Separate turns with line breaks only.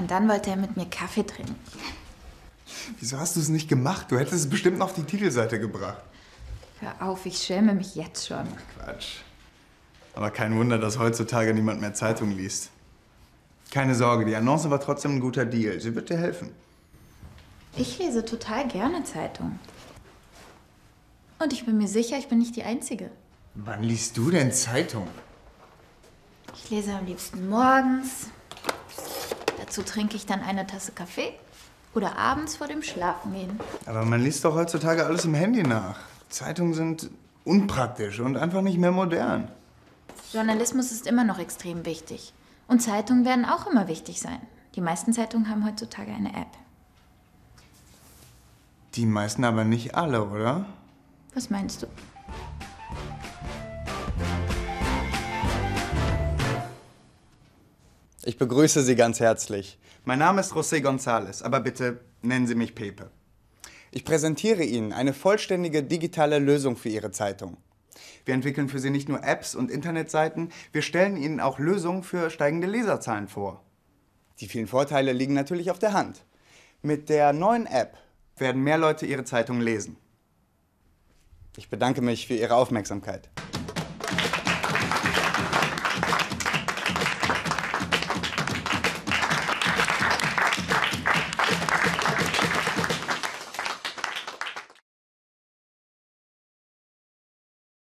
Und dann wollte er mit mir Kaffee trinken.
Wieso hast du es nicht gemacht? Du hättest es bestimmt noch auf die Titelseite gebracht.
Hör auf, ich schäme mich jetzt schon.
Quatsch. Aber kein Wunder, dass heutzutage niemand mehr Zeitung liest. Keine Sorge, die Annonce war trotzdem ein guter Deal. Sie wird dir helfen.
Ich lese total gerne Zeitung. Und ich bin mir sicher, ich bin nicht die Einzige.
Wann liest du denn Zeitung?
Ich lese am liebsten morgens. Dazu trinke ich dann eine Tasse Kaffee. Oder abends vor dem Schlafengehen.
Aber man liest doch heutzutage alles im Handy nach. Zeitungen sind unpraktisch und einfach nicht mehr modern.
Journalismus ist immer noch extrem wichtig. Und Zeitungen werden auch immer wichtig sein. Die meisten Zeitungen haben heutzutage eine App.
Die meisten aber nicht alle, oder?
Was meinst du?
Ich begrüße Sie ganz herzlich. Mein Name ist José González, aber bitte nennen Sie mich Pepe. Ich präsentiere Ihnen eine vollständige digitale Lösung für Ihre Zeitung. Wir entwickeln für Sie nicht nur Apps und Internetseiten, wir stellen Ihnen auch Lösungen für steigende Leserzahlen vor. Die vielen Vorteile liegen natürlich auf der Hand. Mit der neuen App werden mehr Leute Ihre Zeitung lesen. Ich bedanke mich für Ihre Aufmerksamkeit.